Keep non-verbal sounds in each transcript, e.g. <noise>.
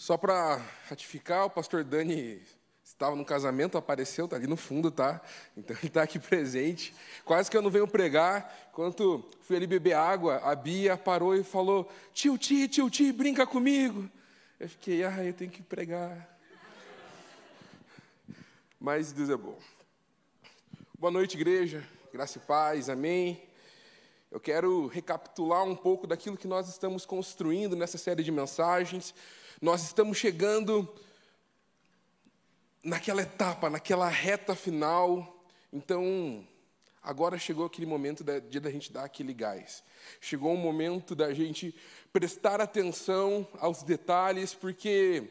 Só para ratificar, o pastor Dani estava no casamento, apareceu, está ali no fundo, tá? Então ele está aqui presente. Quase que eu não venho pregar. Enquanto fui ali beber água, a Bia parou e falou: Tio Ti, tio Ti, brinca comigo. Eu fiquei, ah, eu tenho que pregar. Mas Deus é bom. Boa noite, igreja. Graça e paz, amém. Eu quero recapitular um pouco daquilo que nós estamos construindo nessa série de mensagens. Nós estamos chegando naquela etapa, naquela reta final. Então, agora chegou aquele momento de da gente dar aquele gás. Chegou o momento da gente prestar atenção aos detalhes, porque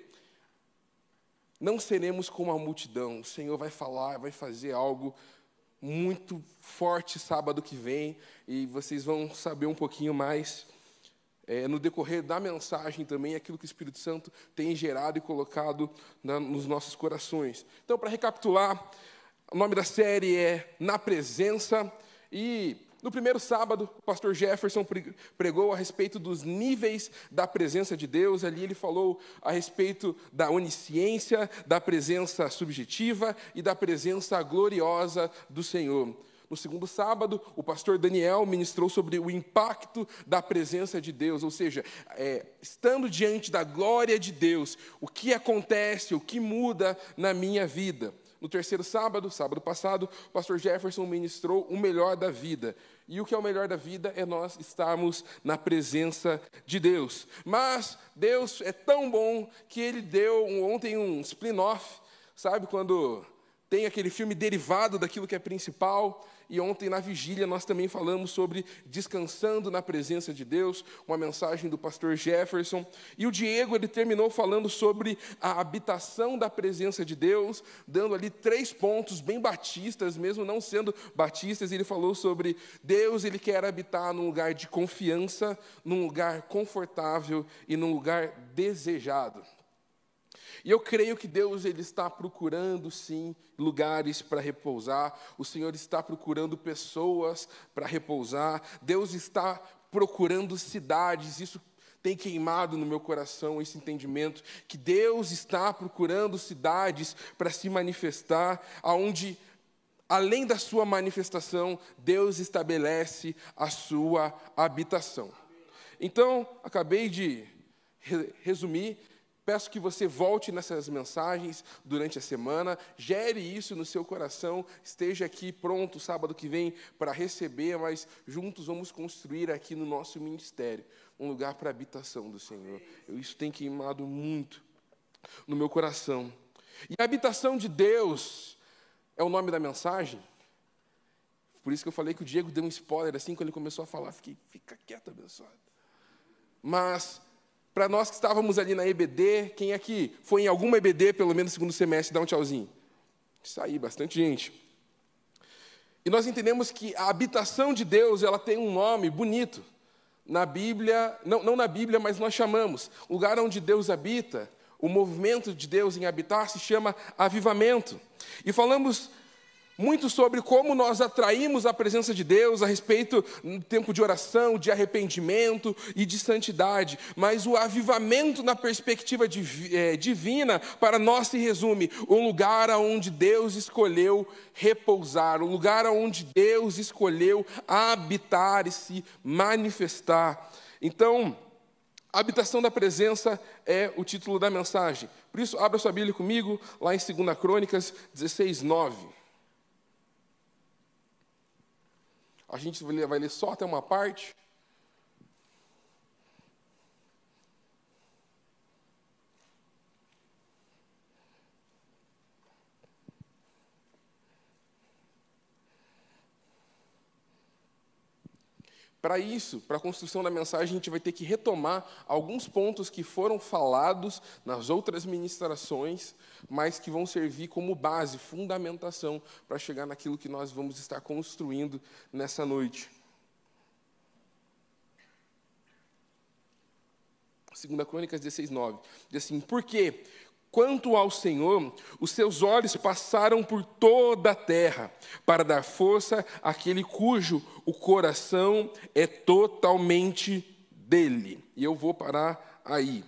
não seremos como a multidão. O Senhor vai falar, vai fazer algo muito forte sábado que vem e vocês vão saber um pouquinho mais é, no decorrer da mensagem também aquilo que o Espírito Santo tem gerado e colocado na, nos nossos corações. Então, para recapitular, o nome da série é Na Presença e no primeiro sábado, o pastor Jefferson pregou a respeito dos níveis da presença de Deus. Ali ele falou a respeito da onisciência, da presença subjetiva e da presença gloriosa do Senhor. No segundo sábado, o pastor Daniel ministrou sobre o impacto da presença de Deus, ou seja, é, estando diante da glória de Deus, o que acontece, o que muda na minha vida. No terceiro sábado, sábado passado, o pastor Jefferson ministrou o melhor da vida. E o que é o melhor da vida é nós estarmos na presença de Deus. Mas Deus é tão bom que ele deu ontem um spin-off, sabe? Quando tem aquele filme derivado daquilo que é principal. E ontem, na vigília, nós também falamos sobre descansando na presença de Deus, uma mensagem do pastor Jefferson. E o Diego, ele terminou falando sobre a habitação da presença de Deus, dando ali três pontos bem batistas, mesmo não sendo batistas. Ele falou sobre Deus, ele quer habitar num lugar de confiança, num lugar confortável e num lugar desejado. E eu creio que Deus ele está procurando sim lugares para repousar. O Senhor está procurando pessoas para repousar. Deus está procurando cidades. Isso tem queimado no meu coração esse entendimento que Deus está procurando cidades para se manifestar, aonde além da sua manifestação, Deus estabelece a sua habitação. Então, acabei de resumir Peço que você volte nessas mensagens durante a semana, gere isso no seu coração, esteja aqui pronto sábado que vem para receber, mas juntos vamos construir aqui no nosso ministério um lugar para a habitação do Senhor. Isso tem queimado muito no meu coração. E a habitação de Deus é o nome da mensagem. Por isso que eu falei que o Diego deu um spoiler assim quando ele começou a falar, fiquei, fica quieto, abençoado. Mas para nós que estávamos ali na EBD, quem aqui foi em alguma EBD, pelo menos no segundo semestre, dá um tchauzinho. Isso aí, bastante gente. E nós entendemos que a habitação de Deus, ela tem um nome bonito. Na Bíblia, não, não na Bíblia, mas nós chamamos. O lugar onde Deus habita, o movimento de Deus em habitar se chama avivamento. E falamos muito sobre como nós atraímos a presença de Deus a respeito do tempo de oração, de arrependimento e de santidade. Mas o avivamento na perspectiva é, divina, para nós se resume um lugar onde Deus escolheu repousar, um lugar onde Deus escolheu habitar e se manifestar. Então, habitação da presença é o título da mensagem. Por isso, abra sua Bíblia comigo, lá em 2 Crônicas 16, 9. A gente vai ler, só até uma parte. Para isso, para a construção da mensagem, a gente vai ter que retomar alguns pontos que foram falados nas outras ministrações, mas que vão servir como base, fundamentação, para chegar naquilo que nós vamos estar construindo nessa noite. 2 Crônicas 16, 9. Diz assim: Por quê? Quanto ao Senhor, os seus olhos passaram por toda a terra, para dar força àquele cujo o coração é totalmente dele. E eu vou parar aí.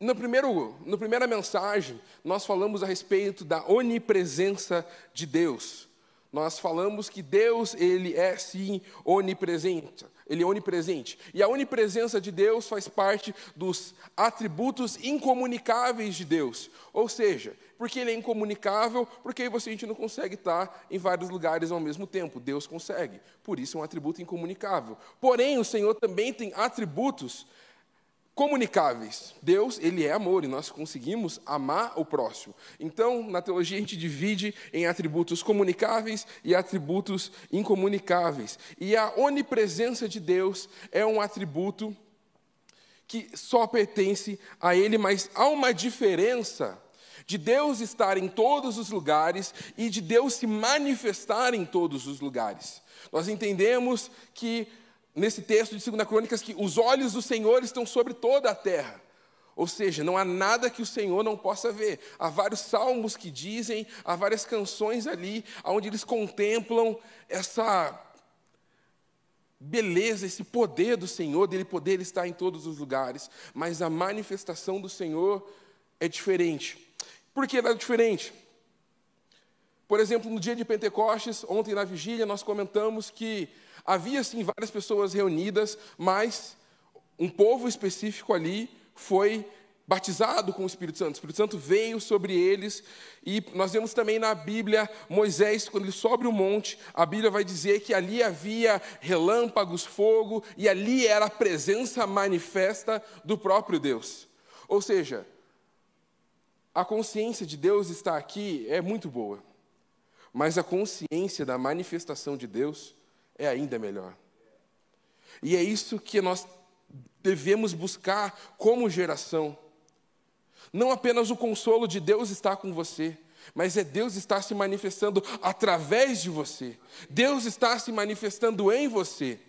no primeiro, na primeira mensagem, nós falamos a respeito da onipresença de Deus. Nós falamos que Deus, ele é sim onipresente. Ele é onipresente. E a onipresença de Deus faz parte dos atributos incomunicáveis de Deus. Ou seja, porque ele é incomunicável, porque você a gente não consegue estar em vários lugares ao mesmo tempo. Deus consegue. Por isso é um atributo incomunicável. Porém, o Senhor também tem atributos comunicáveis. Deus, ele é amor e nós conseguimos amar o próximo. Então, na teologia a gente divide em atributos comunicáveis e atributos incomunicáveis. E a onipresença de Deus é um atributo que só pertence a ele, mas há uma diferença de Deus estar em todos os lugares e de Deus se manifestar em todos os lugares. Nós entendemos que nesse texto de 2 Crônicas que os olhos do Senhor estão sobre toda a terra. Ou seja, não há nada que o Senhor não possa ver. Há vários salmos que dizem, há várias canções ali, onde eles contemplam essa beleza, esse poder do Senhor, dele poder estar em todos os lugares. Mas a manifestação do Senhor é diferente. Por que ela é diferente? Por exemplo, no dia de Pentecostes, ontem na vigília, nós comentamos que Havia sim várias pessoas reunidas, mas um povo específico ali foi batizado com o Espírito Santo. O Espírito Santo veio sobre eles e nós vemos também na Bíblia Moisés quando ele sobe o monte, a Bíblia vai dizer que ali havia relâmpagos, fogo e ali era a presença manifesta do próprio Deus. Ou seja, a consciência de Deus está aqui é muito boa, mas a consciência da manifestação de Deus é ainda melhor. E é isso que nós devemos buscar como geração. Não apenas o consolo de Deus está com você, mas é Deus está se manifestando através de você. Deus está se manifestando em você.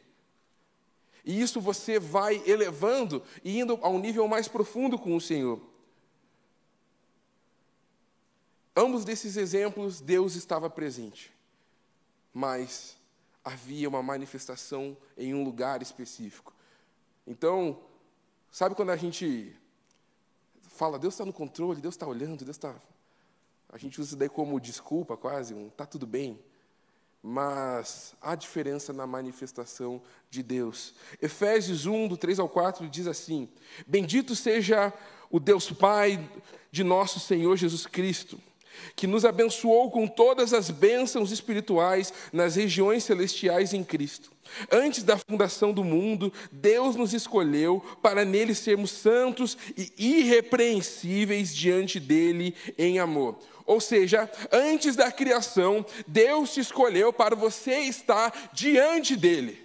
E isso você vai elevando e indo a um nível mais profundo com o Senhor. Ambos desses exemplos, Deus estava presente. Mas havia uma manifestação em um lugar específico. Então, sabe quando a gente fala, Deus está no controle, Deus está olhando, Deus está. A gente usa isso daí como desculpa, quase, um está tudo bem. Mas há diferença na manifestação de Deus. Efésios 1, do 3 ao 4, diz assim: Bendito seja o Deus Pai de nosso Senhor Jesus Cristo que nos abençoou com todas as bênçãos espirituais nas regiões celestiais em Cristo. Antes da fundação do mundo, Deus nos escolheu para nele sermos santos e irrepreensíveis diante dele em amor. Ou seja, antes da criação, Deus te escolheu para você estar diante dele.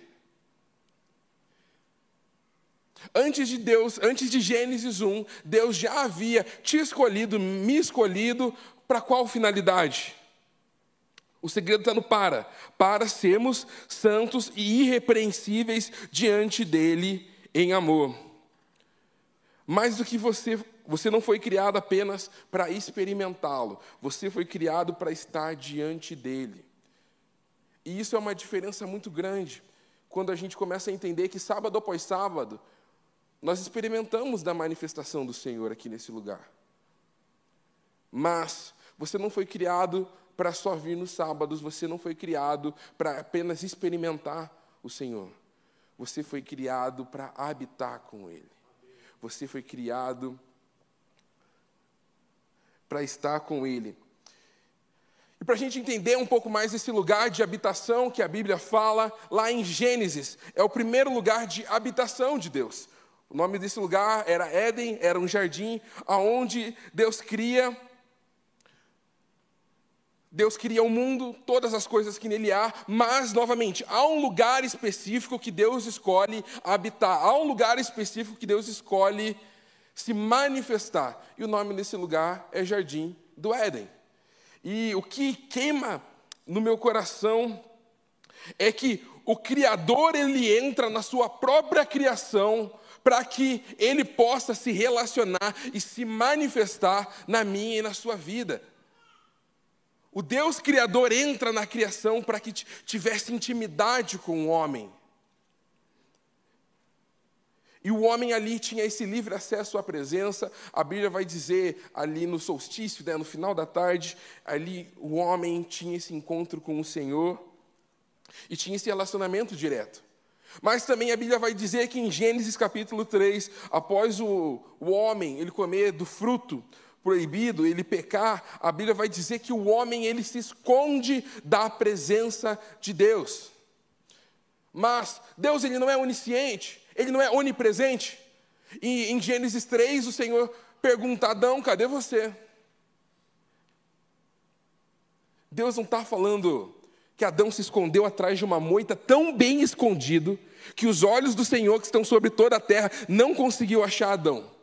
Antes de Deus, antes de Gênesis 1, Deus já havia te escolhido, me escolhido para qual finalidade? O segredo está no para. Para sermos santos e irrepreensíveis diante dele em amor. Mais do que você, você não foi criado apenas para experimentá-lo, você foi criado para estar diante dele. E isso é uma diferença muito grande quando a gente começa a entender que sábado após sábado, nós experimentamos da manifestação do Senhor aqui nesse lugar. Mas você não foi criado para só vir nos sábados, você não foi criado para apenas experimentar o Senhor. Você foi criado para habitar com Ele. Você foi criado para estar com Ele. E para a gente entender um pouco mais esse lugar de habitação que a Bíblia fala, lá em Gênesis, é o primeiro lugar de habitação de Deus. O nome desse lugar era Éden, era um jardim aonde Deus cria Deus cria o mundo, todas as coisas que nele há, mas, novamente, há um lugar específico que Deus escolhe habitar, há um lugar específico que Deus escolhe se manifestar. E o nome desse lugar é Jardim do Éden. E o que queima no meu coração é que o Criador ele entra na sua própria criação para que ele possa se relacionar e se manifestar na minha e na sua vida. O Deus Criador entra na criação para que tivesse intimidade com o homem. E o homem ali tinha esse livre acesso à presença. A Bíblia vai dizer ali no solstício, né, no final da tarde, ali o homem tinha esse encontro com o Senhor e tinha esse relacionamento direto. Mas também a Bíblia vai dizer que em Gênesis capítulo 3, após o, o homem ele comer do fruto proibido, ele pecar, a Bíblia vai dizer que o homem ele se esconde da presença de Deus. Mas Deus ele não é onisciente, ele não é onipresente. E em Gênesis 3 o Senhor pergunta: Adão, cadê você? Deus não está falando que Adão se escondeu atrás de uma moita tão bem escondido que os olhos do Senhor que estão sobre toda a terra não conseguiu achar Adão.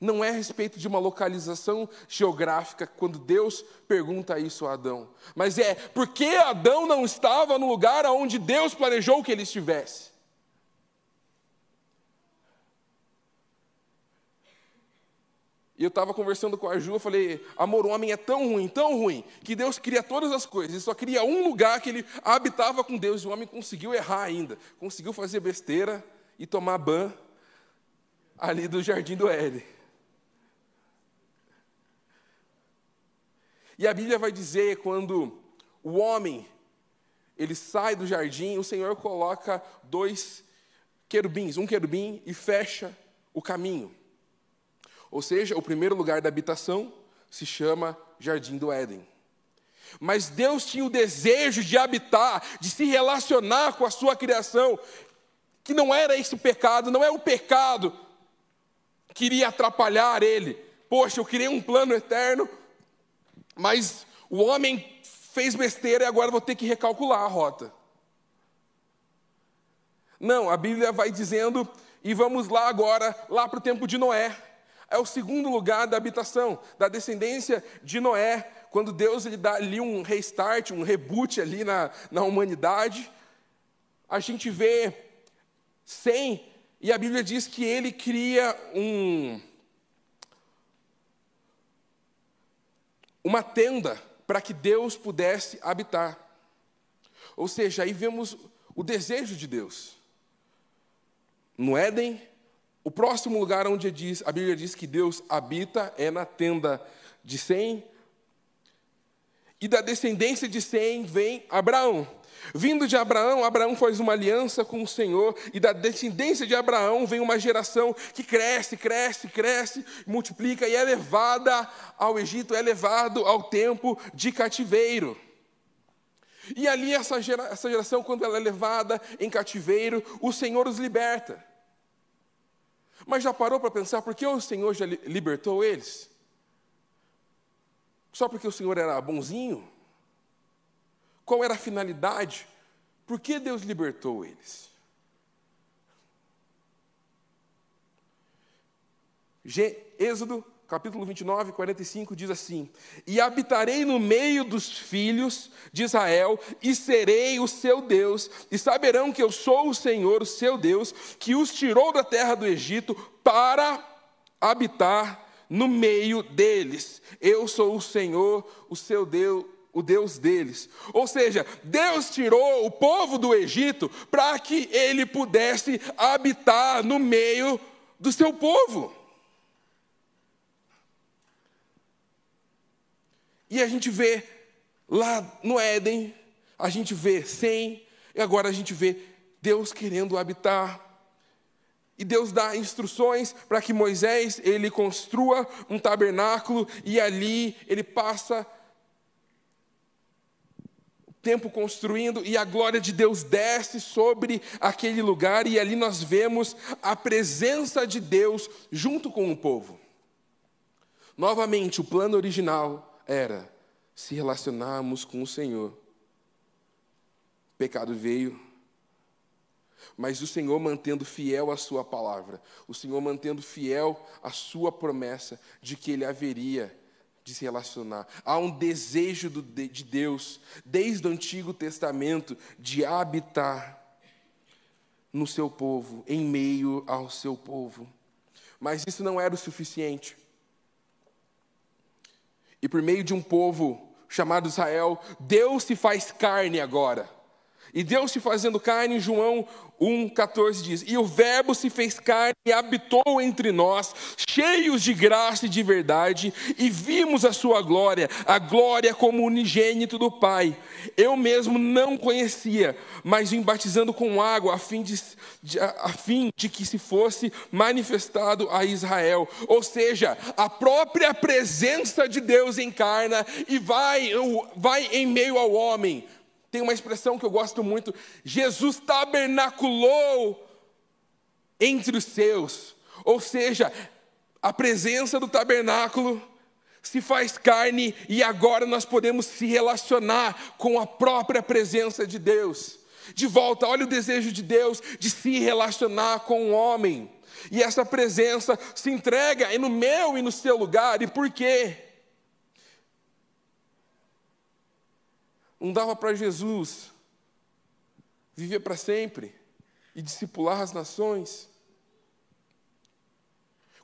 Não é a respeito de uma localização geográfica quando Deus pergunta isso a Adão, mas é porque Adão não estava no lugar onde Deus planejou que ele estivesse. E eu estava conversando com a Ju, eu falei, amor, o homem é tão ruim, tão ruim, que Deus cria todas as coisas, e só cria um lugar que ele habitava com Deus, e o homem conseguiu errar ainda, conseguiu fazer besteira e tomar ban ali do jardim do Éden. E a Bíblia vai dizer quando o homem ele sai do jardim, o Senhor coloca dois querubins, um querubim e fecha o caminho. Ou seja, o primeiro lugar da habitação se chama Jardim do Éden. Mas Deus tinha o desejo de habitar, de se relacionar com a sua criação, que não era esse pecado, não é o pecado que iria atrapalhar ele. Poxa, eu criei um plano eterno, mas o homem fez besteira e agora vou ter que recalcular a rota. Não, a Bíblia vai dizendo, e vamos lá agora, lá para o tempo de Noé é o segundo lugar da habitação, da descendência de Noé, quando Deus ele dá ali um restart, um reboot ali na, na humanidade. A gente vê Sem, e a Bíblia diz que ele cria um, uma tenda para que Deus pudesse habitar. Ou seja, aí vemos o desejo de Deus. No Éden, o próximo lugar onde diz, a Bíblia diz que Deus habita é na tenda de Sem. E da descendência de Sem vem Abraão. Vindo de Abraão, Abraão faz uma aliança com o Senhor, e da descendência de Abraão vem uma geração que cresce, cresce, cresce, multiplica e é levada ao Egito, é levado ao tempo de cativeiro. E ali, essa geração, quando ela é levada em cativeiro, o Senhor os liberta. Mas já parou para pensar por que o Senhor já libertou eles? Só porque o Senhor era bonzinho? Qual era a finalidade? Por que Deus libertou eles? Êxodo capítulo 29, 45 diz assim: E habitarei no meio dos filhos de Israel, e serei o seu Deus, e saberão que eu sou o Senhor, o seu Deus, que os tirou da terra do Egito para habitar no meio deles. Eu sou o Senhor, o seu Deus, o Deus deles. Ou seja, Deus tirou o povo do Egito para que ele pudesse habitar no meio do seu povo. E a gente vê lá no Éden, a gente vê sem, e agora a gente vê Deus querendo habitar. E Deus dá instruções para que Moisés ele construa um tabernáculo e ali ele passa o tempo construindo e a glória de Deus desce sobre aquele lugar e ali nós vemos a presença de Deus junto com o povo. Novamente, o plano original era se relacionarmos com o Senhor. O pecado veio, mas o Senhor mantendo fiel a sua palavra, o Senhor mantendo fiel a sua promessa de que ele haveria de se relacionar. Há um desejo de Deus, desde o Antigo Testamento, de habitar no seu povo, em meio ao seu povo. Mas isso não era o suficiente. E por meio de um povo chamado Israel, Deus se faz carne agora. E Deus se fazendo carne, João 1,14 diz: E o Verbo se fez carne e habitou entre nós, cheios de graça e de verdade, e vimos a sua glória, a glória como unigênito do Pai. Eu mesmo não conhecia, mas vim batizando com água, a fim de, de, a fim de que se fosse manifestado a Israel. Ou seja, a própria presença de Deus encarna e vai, vai em meio ao homem tem uma expressão que eu gosto muito: Jesus tabernaculou entre os seus. Ou seja, a presença do tabernáculo se faz carne e agora nós podemos se relacionar com a própria presença de Deus. De volta, olha o desejo de Deus de se relacionar com o homem. E essa presença se entrega no meu e no seu lugar. E por quê? Não dava para Jesus viver para sempre e discipular as nações.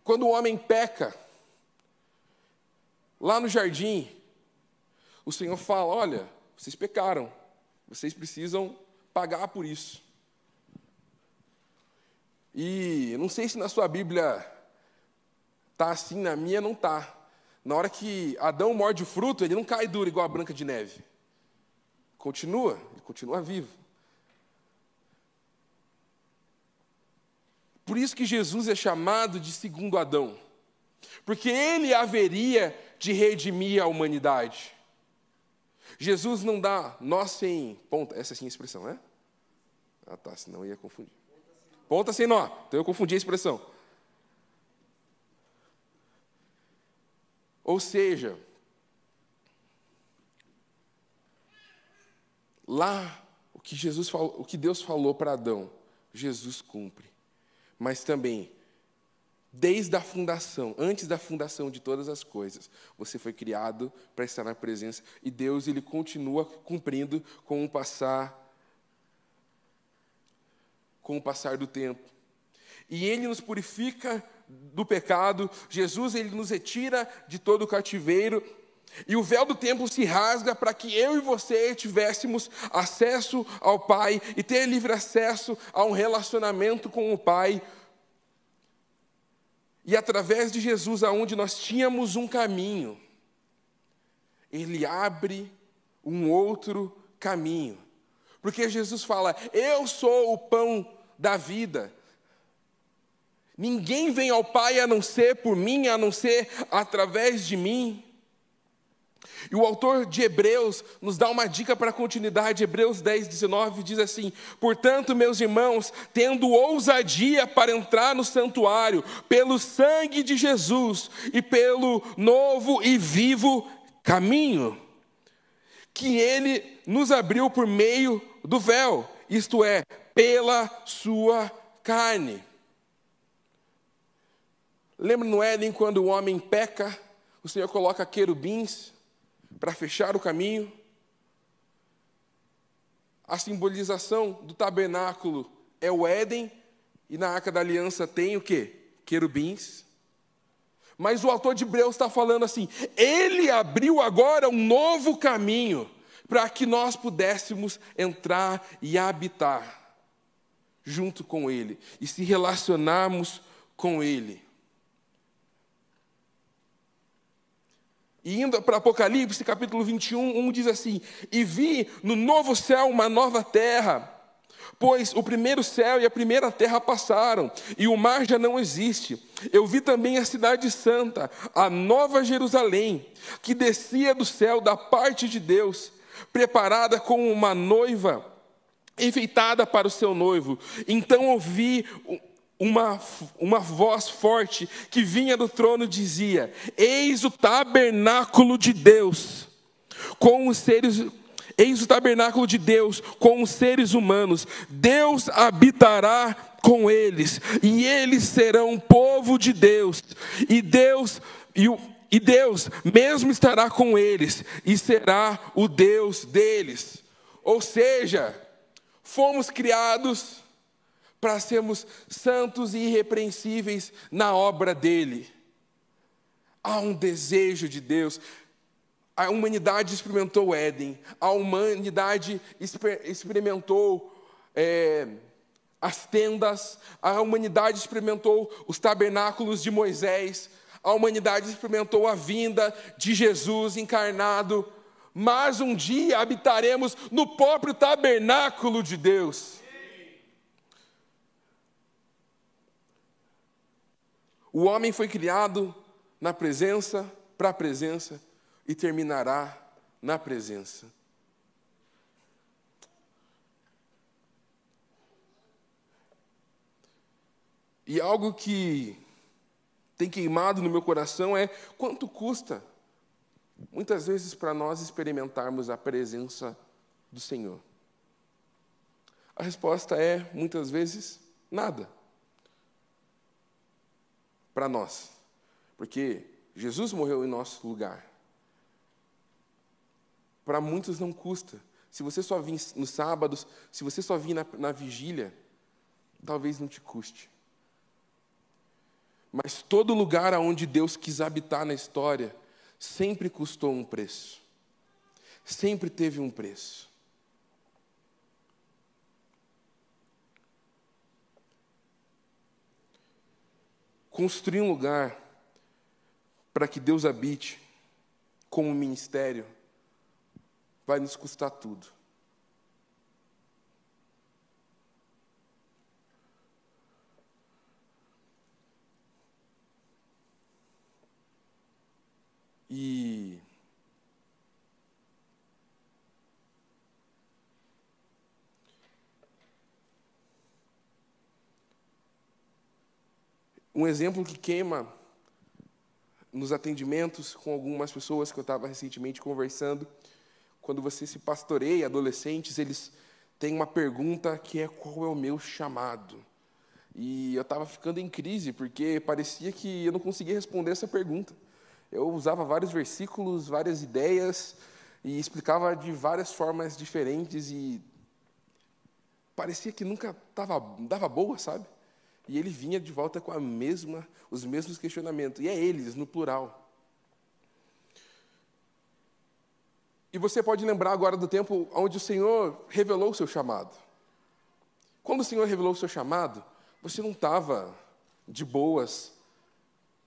Quando o homem peca, lá no jardim, o Senhor fala: Olha, vocês pecaram, vocês precisam pagar por isso. E não sei se na sua Bíblia está assim, na minha não está. Na hora que Adão morde o fruto, ele não cai duro igual a branca de neve. Continua, ele continua vivo. Por isso que Jesus é chamado de segundo Adão, porque ele haveria de redimir a humanidade. Jesus não dá nós sem ponta, essa é a expressão, né? Ah tá, senão eu ia confundir. Ponta sem nó, então eu confundi a expressão. Ou seja, Lá, o que Jesus falou, o que Deus falou para Adão, Jesus cumpre. Mas também, desde a fundação, antes da fundação de todas as coisas, você foi criado para estar na presença e Deus ele continua cumprindo com o passar com o passar do tempo. E ele nos purifica do pecado, Jesus ele nos retira de todo o cativeiro e o véu do templo se rasga para que eu e você tivéssemos acesso ao Pai e ter livre acesso a um relacionamento com o Pai. E através de Jesus, aonde nós tínhamos um caminho, Ele abre um outro caminho. Porque Jesus fala: Eu sou o pão da vida. Ninguém vem ao Pai a não ser por mim, a não ser através de mim. E o autor de Hebreus nos dá uma dica para a continuidade. Hebreus 10, 19 diz assim: Portanto, meus irmãos, tendo ousadia para entrar no santuário, pelo sangue de Jesus e pelo novo e vivo caminho, que ele nos abriu por meio do véu, isto é, pela sua carne. Lembra no Éden quando o homem peca, o Senhor coloca querubins para fechar o caminho. A simbolização do tabernáculo é o Éden, e na Arca da Aliança tem o que? Querubins. Mas o autor de Hebreus está falando assim: ele abriu agora um novo caminho para que nós pudéssemos entrar e habitar junto com ele e se relacionarmos com ele. E indo para Apocalipse, capítulo 21, 1 diz assim: E vi no novo céu uma nova terra, pois o primeiro céu e a primeira terra passaram, e o mar já não existe. Eu vi também a cidade santa, a nova Jerusalém, que descia do céu da parte de Deus, preparada como uma noiva enfeitada para o seu noivo. Então ouvi uma, uma voz forte que vinha do trono dizia: Eis o tabernáculo de Deus com os seres Eis o tabernáculo de Deus com os seres humanos. Deus habitará com eles, e eles serão povo de Deus. E Deus e, o, e Deus mesmo estará com eles e será o Deus deles. Ou seja, fomos criados para sermos santos e irrepreensíveis na obra dele. Há um desejo de Deus. A humanidade experimentou o Éden, a humanidade experimentou é, as tendas, a humanidade experimentou os tabernáculos de Moisés, a humanidade experimentou a vinda de Jesus encarnado, mas um dia habitaremos no próprio tabernáculo de Deus. O homem foi criado na presença, para a presença, e terminará na presença. E algo que tem queimado no meu coração é quanto custa, muitas vezes, para nós experimentarmos a presença do Senhor. A resposta é, muitas vezes, nada. Para nós. Porque Jesus morreu em nosso lugar. Para muitos não custa. Se você só vir nos sábados, se você só vir na, na vigília, talvez não te custe. Mas todo lugar aonde Deus quis habitar na história sempre custou um preço. Sempre teve um preço. Construir um lugar para que Deus habite como ministério vai nos custar tudo. E um exemplo que queima nos atendimentos com algumas pessoas que eu estava recentemente conversando, quando você se pastoreia, adolescentes, eles têm uma pergunta que é qual é o meu chamado? E eu estava ficando em crise, porque parecia que eu não conseguia responder essa pergunta eu usava vários versículos, várias ideias e explicava de várias formas diferentes e parecia que nunca tava, dava boa, sabe? E ele vinha de volta com a mesma, os mesmos questionamentos. E é eles, no plural. E você pode lembrar agora do tempo onde o Senhor revelou o seu chamado. Quando o Senhor revelou o seu chamado, você não estava de boas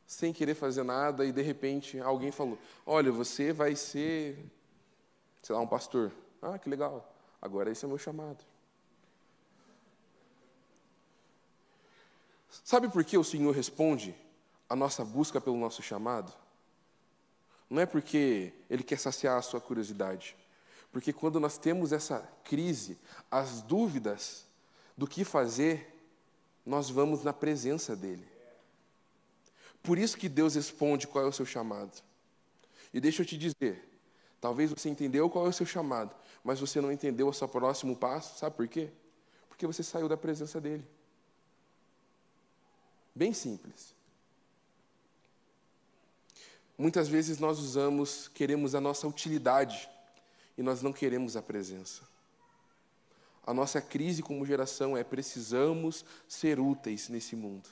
sem querer fazer nada, e de repente alguém falou: Olha, você vai ser, sei lá, um pastor. Ah, que legal, agora esse é o meu chamado. Sabe por que o Senhor responde a nossa busca pelo nosso chamado? Não é porque Ele quer saciar a sua curiosidade, porque quando nós temos essa crise, as dúvidas do que fazer, nós vamos na presença dEle. Por isso que Deus responde qual é o seu chamado. E deixa eu te dizer, talvez você entendeu qual é o seu chamado, mas você não entendeu o seu próximo passo, sabe por quê? Porque você saiu da presença dele. Bem simples. Muitas vezes nós usamos, queremos a nossa utilidade e nós não queremos a presença. A nossa crise como geração é precisamos ser úteis nesse mundo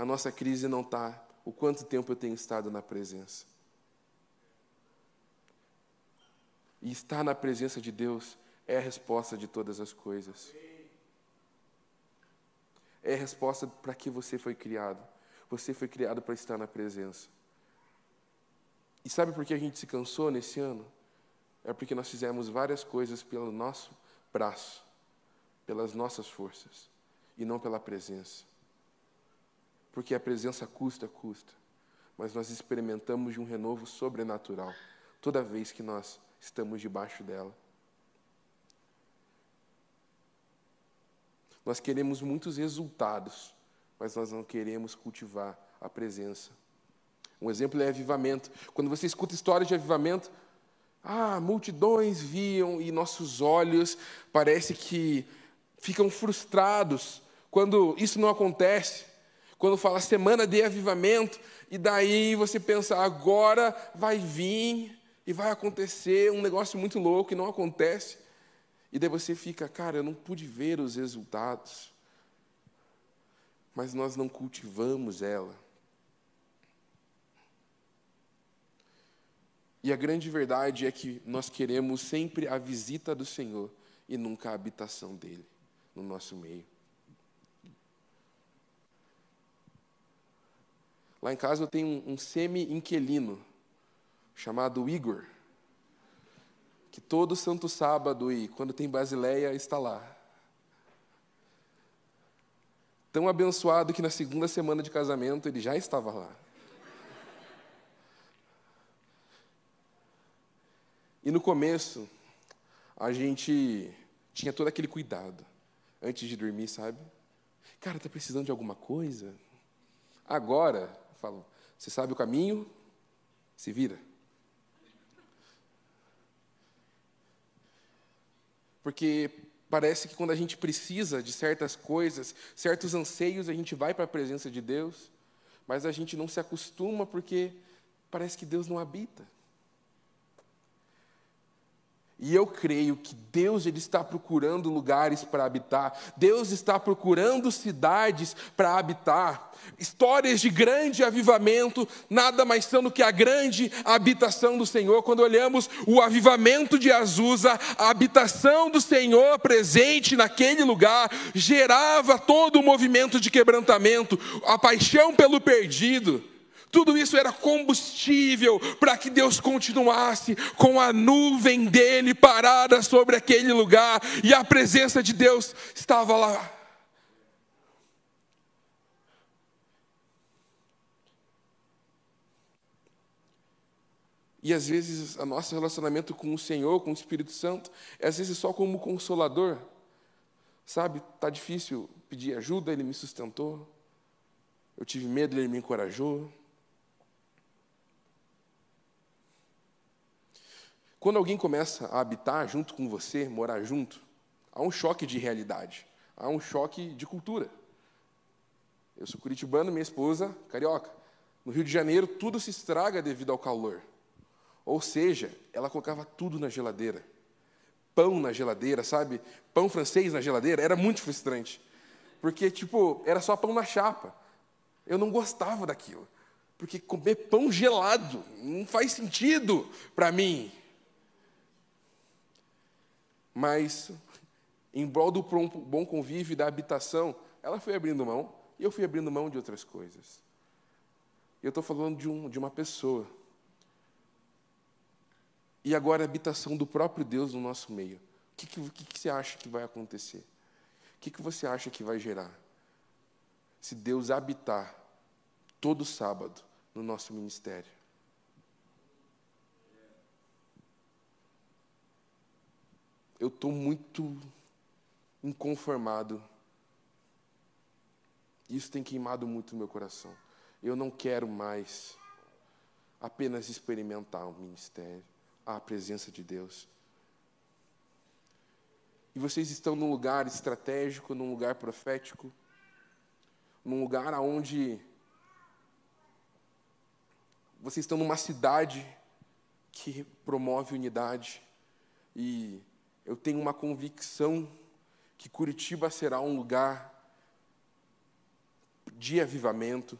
a nossa crise não está o quanto tempo eu tenho estado na presença. E estar na presença de Deus é a resposta de todas as coisas. É a resposta para que você foi criado. Você foi criado para estar na presença. E sabe por que a gente se cansou nesse ano? É porque nós fizemos várias coisas pelo nosso braço, pelas nossas forças, e não pela presença porque a presença custa, custa. Mas nós experimentamos de um renovo sobrenatural toda vez que nós estamos debaixo dela. Nós queremos muitos resultados, mas nós não queremos cultivar a presença. Um exemplo é avivamento. Quando você escuta histórias de avivamento, ah, multidões viam e nossos olhos parece que ficam frustrados quando isso não acontece quando fala semana de avivamento, e daí você pensa, agora vai vir e vai acontecer um negócio muito louco e não acontece. E daí você fica, cara, eu não pude ver os resultados, mas nós não cultivamos ela. E a grande verdade é que nós queremos sempre a visita do Senhor e nunca a habitação dele no nosso meio. Lá em casa eu tenho um, semi-inquilino chamado Igor, que todo santo sábado e quando tem Basileia está lá. Tão abençoado que na segunda semana de casamento ele já estava lá. E no começo, a gente tinha todo aquele cuidado antes de dormir, sabe? Cara, tá precisando de alguma coisa? Agora, eu falo, você sabe o caminho? Se vira. Porque parece que quando a gente precisa de certas coisas, certos anseios, a gente vai para a presença de Deus, mas a gente não se acostuma porque parece que Deus não habita. E eu creio que Deus ele está procurando lugares para habitar, Deus está procurando cidades para habitar. Histórias de grande avivamento, nada mais são do que a grande habitação do Senhor. Quando olhamos o avivamento de Azusa, a habitação do Senhor presente naquele lugar gerava todo o movimento de quebrantamento, a paixão pelo perdido. Tudo isso era combustível para que Deus continuasse com a nuvem dele parada sobre aquele lugar e a presença de Deus estava lá. E às vezes o nosso relacionamento com o Senhor, com o Espírito Santo, é às vezes só como consolador. Sabe, tá difícil pedir ajuda, ele me sustentou. Eu tive medo, ele me encorajou. Quando alguém começa a habitar junto com você, morar junto, há um choque de realidade, há um choque de cultura. Eu sou curitibano, minha esposa carioca. No Rio de Janeiro, tudo se estraga devido ao calor. Ou seja, ela colocava tudo na geladeira. Pão na geladeira, sabe? Pão francês na geladeira, era muito frustrante. Porque, tipo, era só pão na chapa. Eu não gostava daquilo. Porque comer pão gelado não faz sentido para mim. Mas, em prol do bom convívio e da habitação, ela foi abrindo mão e eu fui abrindo mão de outras coisas. Eu estou falando de, um, de uma pessoa. E agora a habitação do próprio Deus no nosso meio. O que, que, que, você acha que vai acontecer? O que, que você acha que vai gerar? Se Deus habitar todo sábado no nosso ministério. Eu estou muito inconformado. Isso tem queimado muito o meu coração. Eu não quero mais apenas experimentar o ministério, a presença de Deus. E vocês estão num lugar estratégico, num lugar profético, num lugar onde vocês estão numa cidade que promove unidade e eu tenho uma convicção que Curitiba será um lugar de avivamento.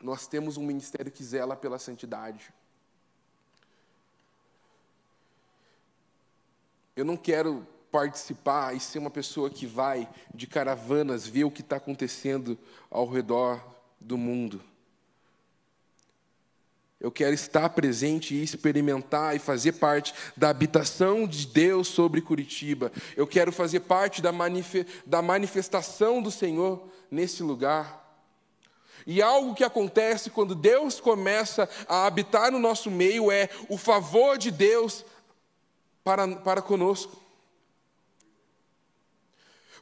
Nós temos um ministério que zela pela santidade. Eu não quero participar e ser uma pessoa que vai de caravanas ver o que está acontecendo ao redor do mundo. Eu quero estar presente e experimentar e fazer parte da habitação de Deus sobre Curitiba. Eu quero fazer parte da, manifestação do Senhor nesse lugar. E algo que acontece quando Deus começa a habitar no nosso meio é o favor de Deus para, para conosco.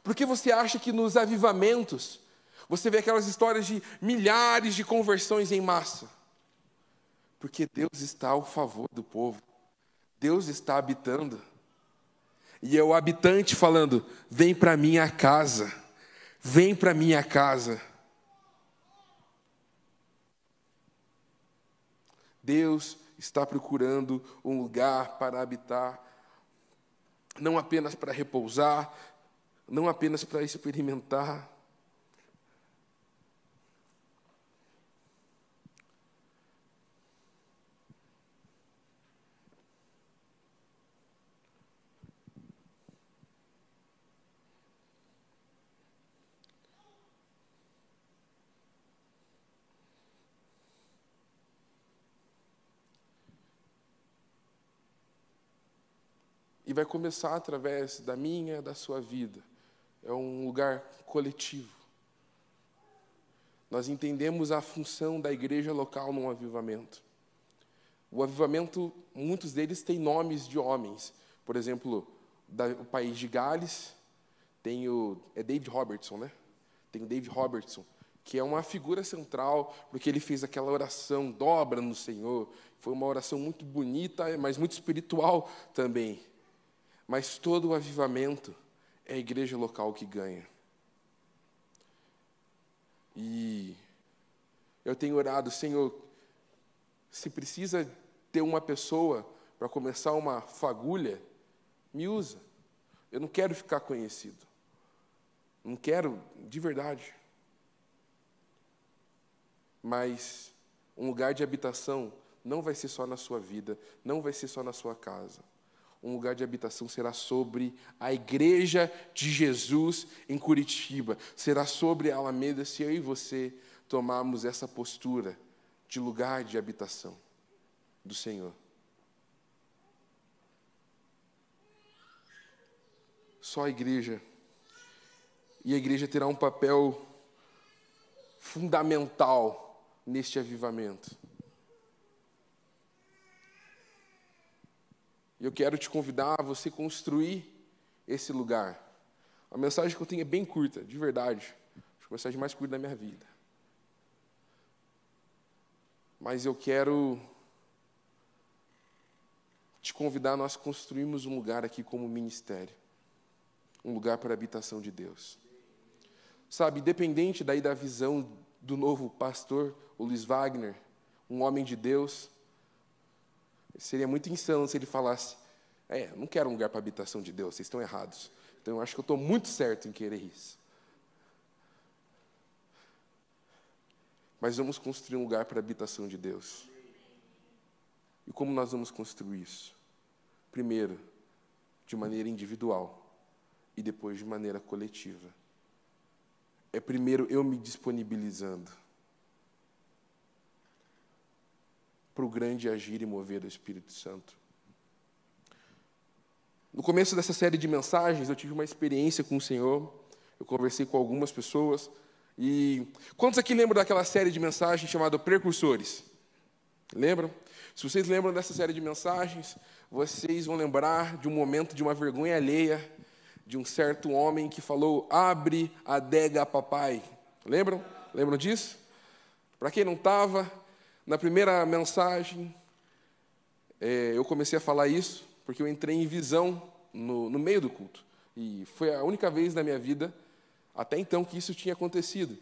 Porque você acha que nos avivamentos, você vê aquelas histórias de milhares de conversões em massa? Porque Deus está ao favor do povo. Deus está habitando. E é o habitante falando: vem para minha casa, vem para minha casa. Deus está procurando um lugar para habitar, não apenas para repousar, não apenas para experimentar, E vai começar através da minha, da sua vida. É um lugar coletivo. Nós entendemos a função da igreja local num avivamento. O avivamento, muitos deles têm nomes de homens. Por exemplo, da, o país de Gales, tem o. É David Robertson, né? Tem o David Robertson, que é uma figura central, porque ele fez aquela oração, dobra no Senhor. Foi uma oração muito bonita, mas muito espiritual também. Mas todo o avivamento é a igreja local que ganha. E eu tenho orado, Senhor, se precisa ter uma pessoa para começar uma fagulha, me usa. Eu não quero ficar conhecido. Não quero, de verdade. Mas um lugar de habitação não vai ser só na sua vida, não vai ser só na sua casa. Um lugar de habitação será sobre a igreja de Jesus em Curitiba, será sobre a Alameda se eu e você tomarmos essa postura de lugar de habitação do Senhor. Só a igreja. E a igreja terá um papel fundamental neste avivamento. E eu quero te convidar a você construir esse lugar. A mensagem que eu tenho é bem curta, de verdade. Acho que a mensagem mais curta da minha vida. Mas eu quero te convidar a nós construirmos um lugar aqui como ministério um lugar para a habitação de Deus. Sabe, independente daí da visão do novo pastor, o Luiz Wagner, um homem de Deus, seria muito insano se ele falasse: É, não quero um lugar para a habitação de Deus, vocês estão errados. Então eu acho que eu estou muito certo em querer isso. Mas vamos construir um lugar para a habitação de Deus. E como nós vamos construir isso? Primeiro, de maneira individual e depois de maneira coletiva. É primeiro eu me disponibilizando para o grande agir e mover do Espírito Santo. No começo dessa série de mensagens, eu tive uma experiência com o Senhor. Eu conversei com algumas pessoas. E quantos aqui lembram daquela série de mensagens chamada Precursores? Lembram? Se vocês lembram dessa série de mensagens, vocês vão lembrar de um momento de uma vergonha alheia de um certo homem que falou: Abre a adega, papai. Lembram? Lembram disso? Para quem não estava, na primeira mensagem, é, eu comecei a falar isso porque eu entrei em visão no, no meio do culto. E foi a única vez na minha vida, até então, que isso tinha acontecido.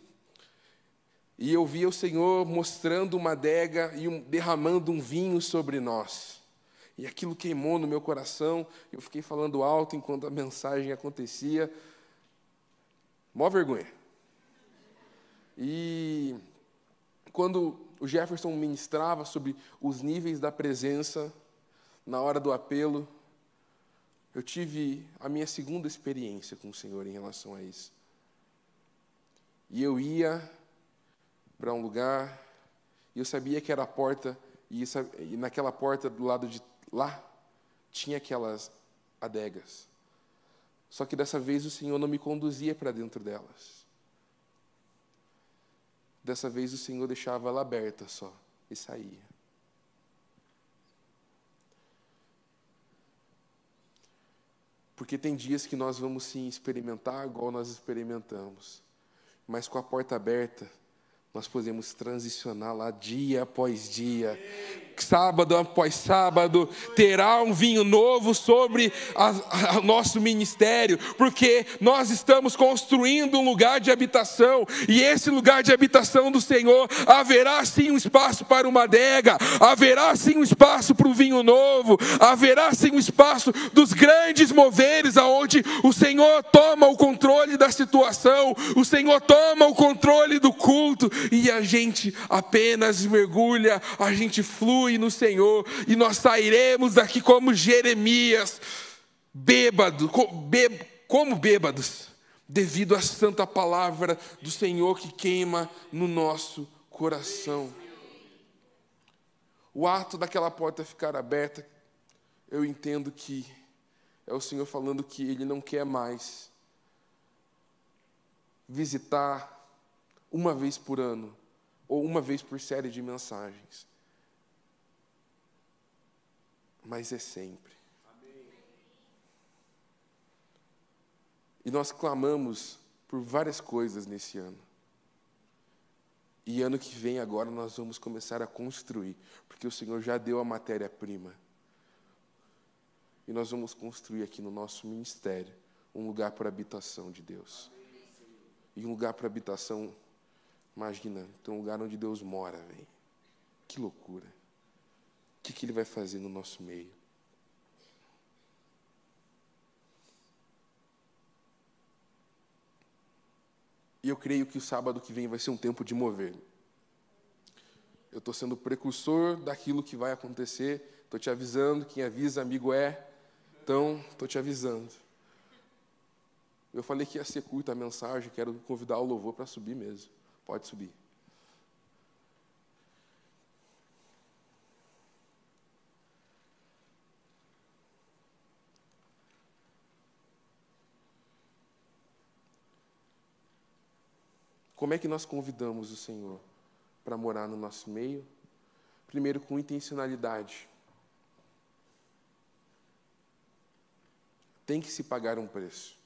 E eu via o Senhor mostrando uma adega e um, derramando um vinho sobre nós. E aquilo queimou no meu coração, eu fiquei falando alto enquanto a mensagem acontecia. Mó vergonha. E quando o Jefferson ministrava sobre os níveis da presença na hora do apelo, eu tive a minha segunda experiência com o Senhor em relação a isso. E eu ia para um lugar, e eu sabia que era a porta, e, naquela porta do lado de Lá tinha aquelas adegas. Só que dessa vez o Senhor não me conduzia para dentro delas. Dessa vez o Senhor deixava ela aberta só e saía. Porque tem dias que nós vamos sim experimentar igual nós experimentamos, mas com a porta aberta, nós podemos transicionar lá dia após dia, sábado após sábado, terá um vinho novo sobre o nosso ministério, porque nós estamos construindo um lugar de habitação, e esse lugar de habitação do Senhor haverá sim um espaço para uma adega, haverá sim um espaço para o vinho novo, haverá sim um espaço dos grandes moveres, aonde o Senhor toma o controle da situação, o Senhor toma o controle do culto, e a gente apenas mergulha, a gente flui no Senhor, e nós sairemos daqui como Jeremias, bêbado, como bêbados, devido à santa palavra do Senhor que queima no nosso coração. O ato daquela porta ficar aberta, eu entendo que é o Senhor falando que Ele não quer mais visitar uma vez por ano ou uma vez por série de mensagens, mas é sempre. E nós clamamos por várias coisas nesse ano. E ano que vem, agora, nós vamos começar a construir, porque o Senhor já deu a matéria-prima. E nós vamos construir aqui no nosso ministério um lugar para habitação de Deus. E um lugar para habitação, imagina, tem um lugar onde Deus mora, velho. Que loucura. O que, que Ele vai fazer no nosso meio? E eu creio que o sábado que vem vai ser um tempo de mover. Eu estou sendo precursor daquilo que vai acontecer. Estou te avisando. Quem avisa, amigo é. Então, estou te avisando. Eu falei que ia ser curta a mensagem. Quero convidar o louvor para subir mesmo. Pode subir. Como é que nós convidamos o Senhor para morar no nosso meio? Primeiro, com intencionalidade. Tem que se pagar um preço.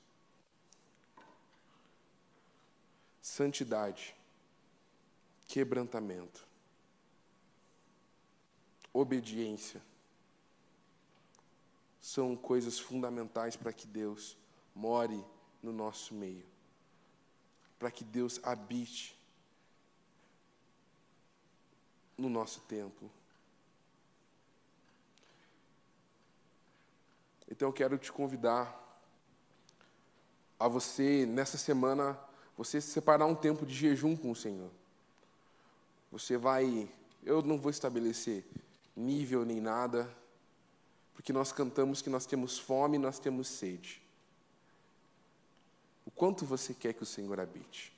Santidade, quebrantamento, obediência são coisas fundamentais para que Deus more no nosso meio para que Deus habite no nosso tempo. Então eu quero te convidar a você, nessa semana, você separar um tempo de jejum com o Senhor. Você vai, eu não vou estabelecer nível nem nada, porque nós cantamos que nós temos fome, nós temos sede. O quanto você quer que o Senhor habite.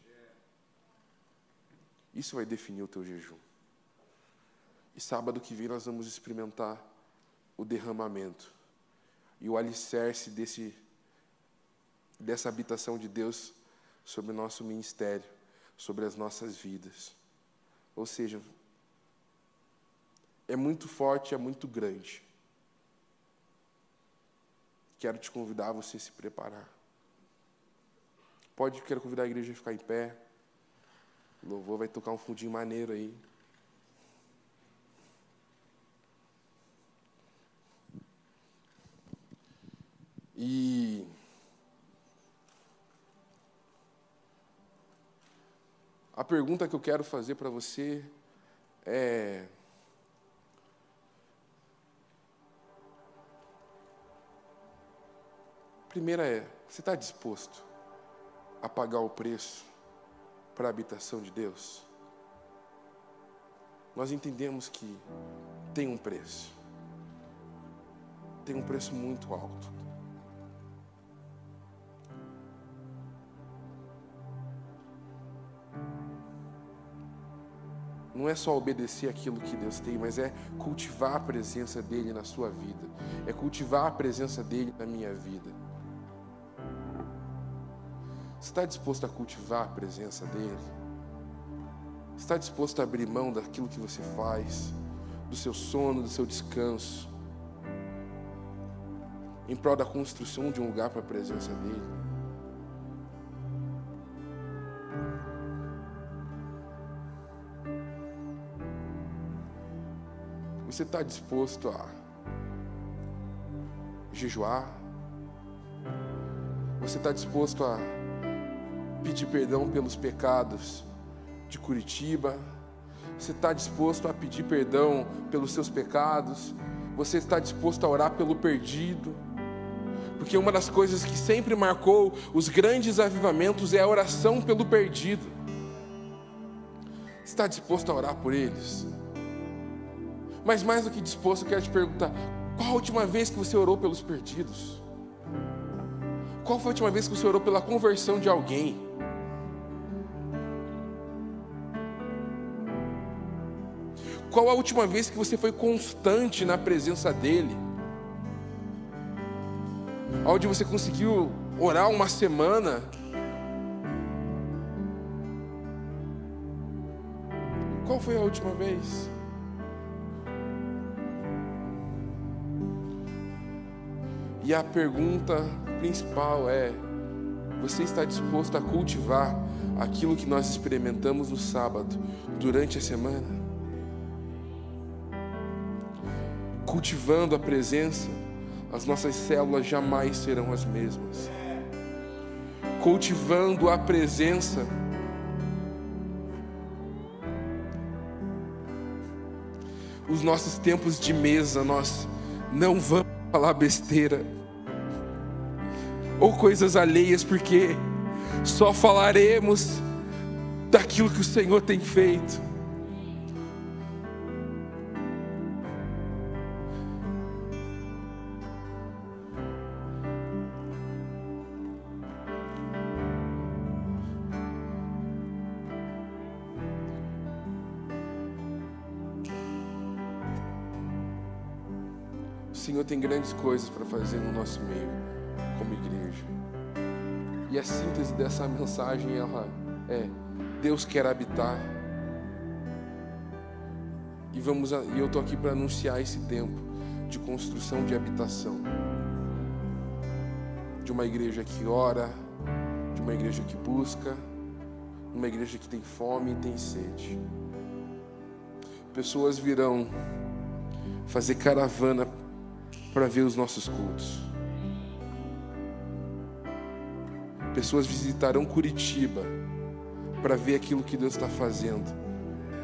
Isso vai definir o teu jejum. E sábado que vem nós vamos experimentar o derramamento e o alicerce desse, dessa habitação de Deus sobre o nosso ministério, sobre as nossas vidas. Ou seja, é muito forte, é muito grande. Quero te convidar a você se preparar. Pode, quero convidar a igreja a ficar em pé. O louvor vai tocar um fundinho maneiro aí. E a pergunta que eu quero fazer para você é Primeira é, você está disposto a pagar o preço para a habitação de Deus, nós entendemos que tem um preço. Tem um preço muito alto. Não é só obedecer aquilo que Deus tem, mas é cultivar a presença dEle na sua vida, é cultivar a presença dEle na minha vida está disposto a cultivar a presença dEle? Está disposto a abrir mão daquilo que você faz, do seu sono, do seu descanso, em prol da construção de um lugar para a presença dEle? Você está disposto a jejuar? Você está disposto a pedir perdão pelos pecados de Curitiba? Você está disposto a pedir perdão pelos seus pecados? Você está disposto a orar pelo perdido? Porque uma das coisas que sempre marcou os grandes avivamentos é a oração pelo perdido. Está disposto a orar por eles? Mas mais do que disposto, eu quero te perguntar: qual a última vez que você orou pelos perdidos? Qual foi a última vez que você orou pela conversão de alguém? Qual a última vez que você foi constante na presença dEle? onde você conseguiu orar uma semana. Qual foi a última vez? E a pergunta principal é: você está disposto a cultivar aquilo que nós experimentamos no sábado durante a semana? Cultivando a presença, as nossas células jamais serão as mesmas. Cultivando a presença, os nossos tempos de mesa, nós não vamos falar besteira ou coisas alheias, porque só falaremos daquilo que o Senhor tem feito. Senhor tem grandes coisas para fazer no nosso meio, como igreja. E a síntese dessa mensagem ela é: Deus quer habitar. E vamos e eu tô aqui para anunciar esse tempo de construção de habitação. De uma igreja que ora, de uma igreja que busca, uma igreja que tem fome e tem sede. Pessoas virão fazer caravana para ver os nossos cultos. Pessoas visitarão Curitiba para ver aquilo que Deus está fazendo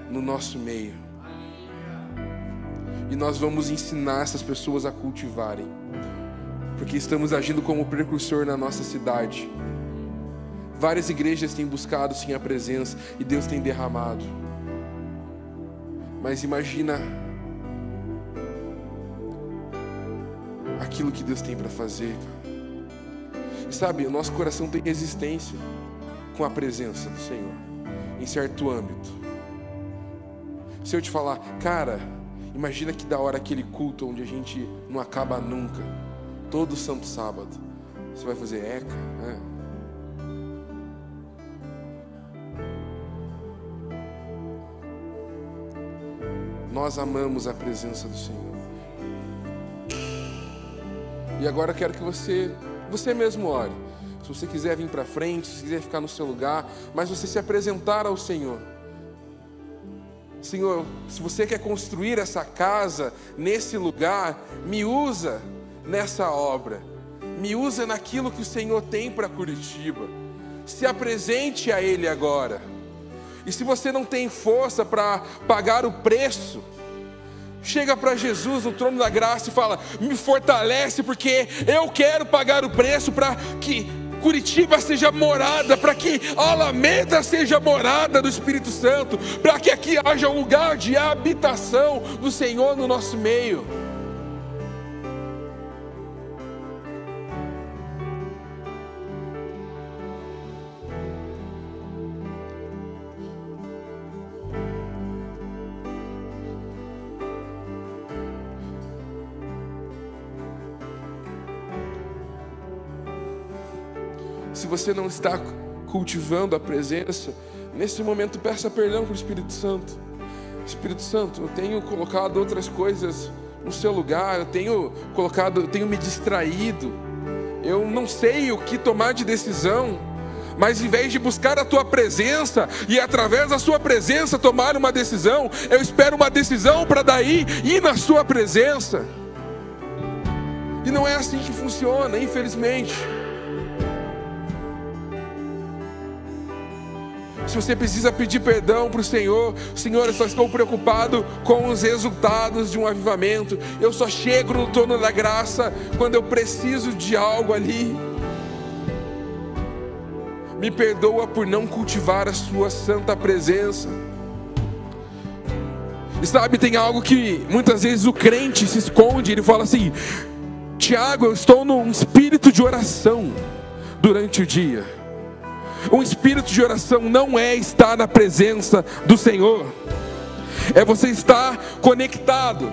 no nosso meio. E nós vamos ensinar essas pessoas a cultivarem, porque estamos agindo como precursor na nossa cidade. Várias igrejas têm buscado sim a presença e Deus tem derramado. Mas imagina aquilo que Deus tem para fazer. E sabe, o nosso coração tem resistência com a presença do Senhor, em certo âmbito. Se eu te falar, cara, imagina que da hora aquele culto onde a gente não acaba nunca, todo santo sábado, você vai fazer eca, né? Nós amamos a presença do Senhor. E agora eu quero que você, você mesmo ore. Se você quiser vir para frente, se quiser ficar no seu lugar, mas você se apresentar ao Senhor. Senhor, se você quer construir essa casa nesse lugar, me usa nessa obra. Me usa naquilo que o Senhor tem para Curitiba. Se apresente a Ele agora. E se você não tem força para pagar o preço, Chega para Jesus no trono da graça e fala: Me fortalece, porque eu quero pagar o preço para que Curitiba seja morada, para que Alameda seja morada do Espírito Santo, para que aqui haja um lugar de habitação do Senhor no nosso meio. Você não está cultivando a presença, nesse momento peça perdão para o Espírito Santo. Espírito Santo, eu tenho colocado outras coisas no seu lugar, eu tenho colocado, eu tenho me distraído. Eu não sei o que tomar de decisão. Mas em vez de buscar a tua presença e através da sua presença tomar uma decisão, eu espero uma decisão para daí ir na sua presença. E não é assim que funciona, infelizmente. Se você precisa pedir perdão para o Senhor, Senhor, eu só estou preocupado com os resultados de um avivamento. Eu só chego no torno da graça quando eu preciso de algo ali. Me perdoa por não cultivar a Sua santa presença. E sabe, tem algo que muitas vezes o crente se esconde, ele fala assim: Tiago, eu estou num espírito de oração durante o dia. Um espírito de oração não é estar na presença do Senhor, é você estar conectado,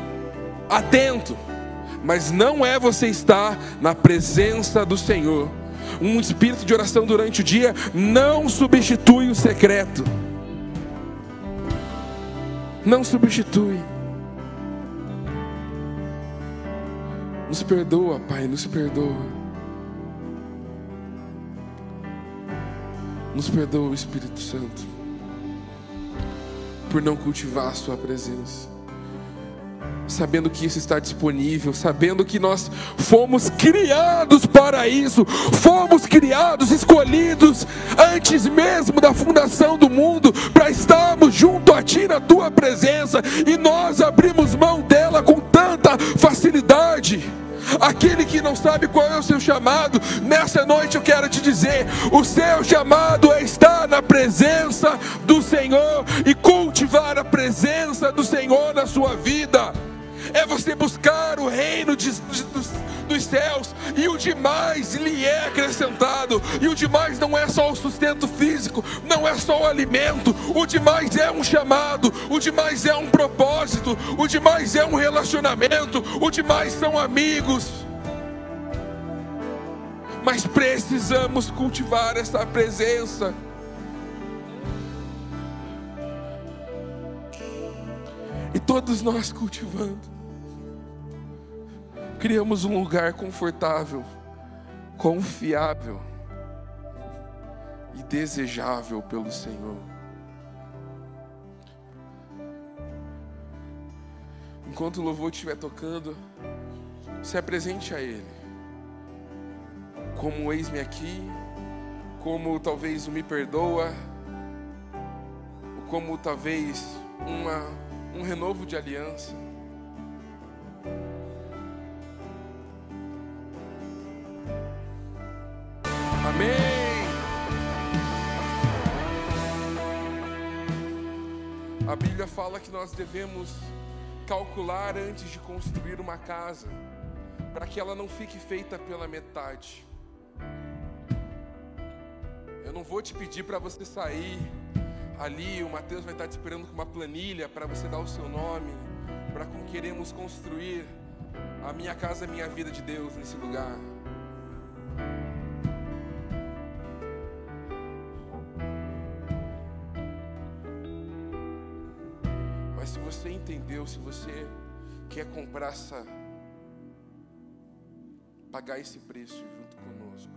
atento, mas não é você estar na presença do Senhor. Um espírito de oração durante o dia não substitui o secreto. Não substitui. Nos perdoa, Pai, nos perdoa. Nos perdoa, Espírito Santo, por não cultivar a Sua presença. Sabendo que isso está disponível, sabendo que nós fomos criados para isso, fomos criados, escolhidos antes mesmo da fundação do mundo, para estarmos junto a Ti na Tua presença, e nós abrimos mão dela com tanta facilidade. Aquele que não sabe qual é o seu chamado, nessa noite eu quero te dizer: o seu chamado é estar na presença do Senhor e cultivar a presença do Senhor na sua vida. É você buscar o reino de, de, dos, dos céus e o demais lhe é acrescentado. E o demais não é só o sustento físico, não é só o alimento. O demais é um chamado, o demais é um propósito, o demais é um relacionamento, o demais são amigos. Mas precisamos cultivar essa presença. E todos nós cultivando criamos um lugar confortável, confiável e desejável pelo Senhor. Enquanto o louvor estiver tocando, se apresente a Ele, como eis-me aqui, como talvez o me perdoa, como talvez uma, um renovo de aliança. Fala que nós devemos calcular antes de construir uma casa, para que ela não fique feita pela metade. Eu não vou te pedir para você sair ali, o Mateus vai estar te esperando com uma planilha para você dar o seu nome, para como queremos construir a minha casa, a minha vida de Deus nesse lugar. Quer comprar essa, pagar esse preço junto conosco,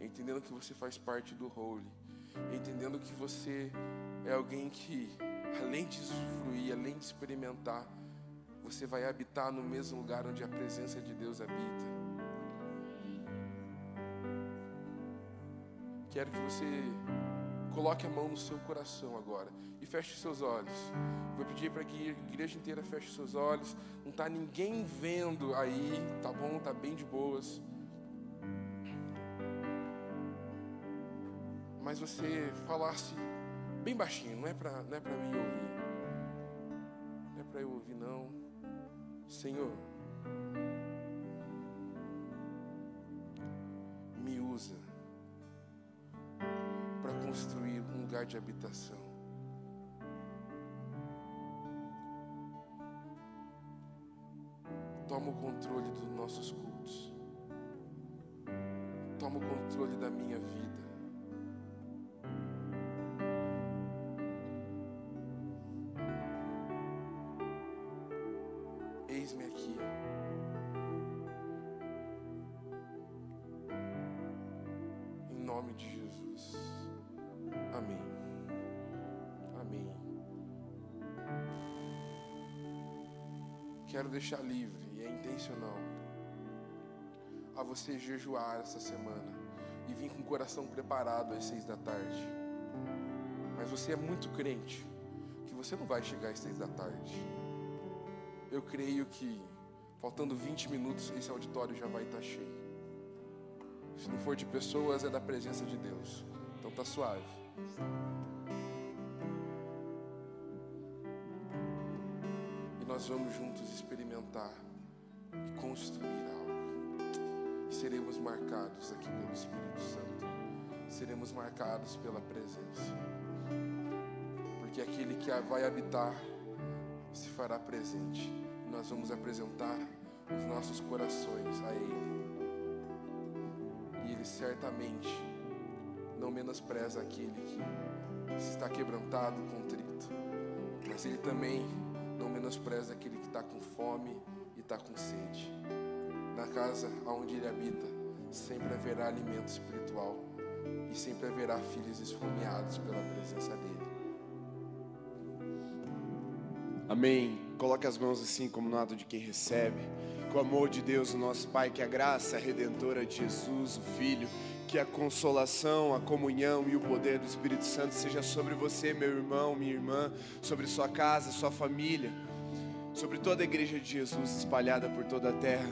entendendo que você faz parte do Holy, entendendo que você é alguém que, além de usufruir, além de experimentar, você vai habitar no mesmo lugar onde a presença de Deus habita. Quero que você coloque a mão no seu coração agora e feche seus olhos. Vou pedir para que a igreja inteira feche seus olhos. Não está ninguém vendo aí, tá bom? Tá bem de boas. Mas você falasse bem baixinho, não é para não é para mim ouvir. Não é para eu ouvir não. Senhor, me usa construir um lugar de habitação. Toma o controle dos nossos cultos. Toma o controle da minha vida. Eis-me aqui. Em nome de Jesus. Amém. Amém. Quero deixar livre intencional a você jejuar essa semana e vir com o coração preparado às seis da tarde. Mas você é muito crente que você não vai chegar às seis da tarde. Eu creio que faltando 20 minutos esse auditório já vai estar cheio. Se não for de pessoas, é da presença de Deus. Então tá suave. E nós vamos juntos experimentar e construir algo. E seremos marcados aqui pelo Espírito Santo. Seremos marcados pela presença. Porque aquele que vai habitar se fará presente. E nós vamos apresentar os nossos corações a Ele. E Ele certamente não menospreza aquele que está quebrantado, contrito, mas Ele também não menospreza aquele que está com fome e está com sede. Na casa onde Ele habita, sempre haverá alimento espiritual e sempre haverá filhos esfomeados pela presença dEle. Amém. Coloque as mãos assim como no ato de quem recebe. Com o amor de Deus, o nosso Pai, que a graça redentora de Jesus, o Filho, que a consolação, a comunhão e o poder do Espírito Santo seja sobre você, meu irmão, minha irmã, sobre sua casa, sua família, sobre toda a igreja de Jesus espalhada por toda a terra,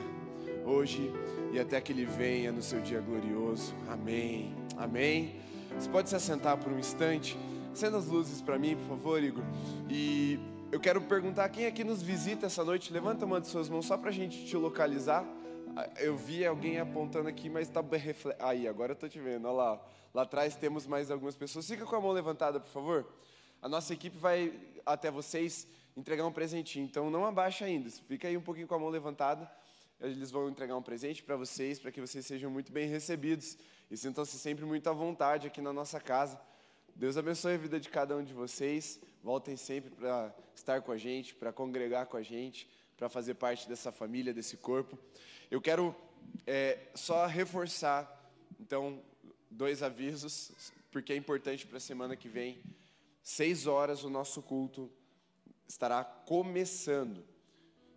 hoje e até que Ele venha no seu dia glorioso. Amém. Amém. Você pode se assentar por um instante. Acenda as luzes para mim, por favor, Igor. E eu quero perguntar quem aqui nos visita essa noite. Levanta uma de suas mãos só para a gente te localizar. Eu vi alguém apontando aqui, mas está. Aí, agora eu estou te vendo. Olha lá. Lá atrás temos mais algumas pessoas. Fica com a mão levantada, por favor. A nossa equipe vai até vocês entregar um presentinho. Então não abaixa ainda. Fica aí um pouquinho com a mão levantada. Eles vão entregar um presente para vocês, para que vocês sejam muito bem recebidos e sintam-se sempre muito à vontade aqui na nossa casa. Deus abençoe a vida de cada um de vocês. Voltem sempre para estar com a gente, para congregar com a gente, para fazer parte dessa família, desse corpo. Eu quero é, só reforçar, então, dois avisos, porque é importante para a semana que vem. Seis horas o nosso culto estará começando.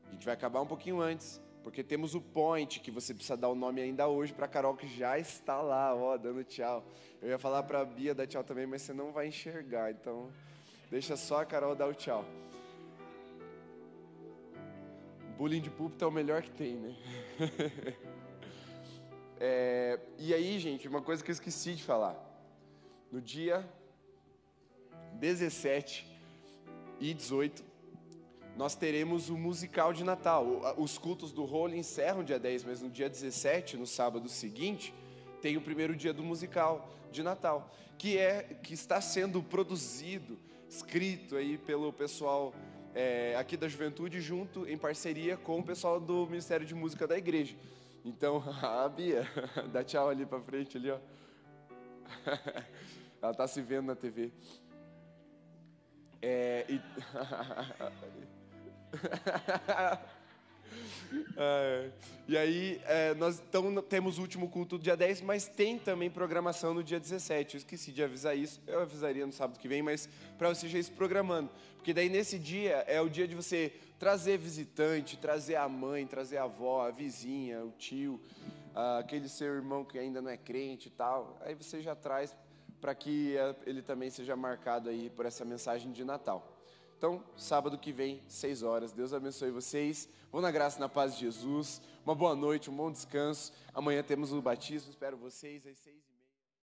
A gente vai acabar um pouquinho antes, porque temos o point, que você precisa dar o nome ainda hoje para Carol, que já está lá, ó, dando tchau. Eu ia falar para a Bia dar tchau também, mas você não vai enxergar, então deixa só a Carol dar o tchau. Bullying de púlpito é o melhor que tem, né? <laughs> é, e aí, gente, uma coisa que eu esqueci de falar. No dia 17 e 18, nós teremos o musical de Natal. Os cultos do rolo encerram dia 10, mas no dia 17, no sábado seguinte, tem o primeiro dia do musical de Natal, que é que está sendo produzido, escrito aí pelo pessoal é, aqui da Juventude, junto em parceria com o pessoal do Ministério de Música da Igreja. Então, <laughs> a Bia, <laughs> dá tchau ali para frente ali, ó. <laughs> Ela está se vendo na TV. É, e... <laughs> é, e aí, é, nós então, temos o último culto do dia 10, mas tem também programação no dia 17. Eu esqueci de avisar isso, eu avisaria no sábado que vem, mas para você já ir se programando. Porque daí nesse dia é o dia de você trazer visitante, trazer a mãe, trazer a avó, a vizinha, o tio, aquele seu irmão que ainda não é crente e tal. Aí você já traz para que é, ele também seja marcado aí por essa mensagem de Natal. Então, sábado que vem, seis horas. Deus abençoe vocês. Vão na graça e na paz de Jesus. Uma boa noite, um bom descanso. Amanhã temos o batismo. Espero vocês às seis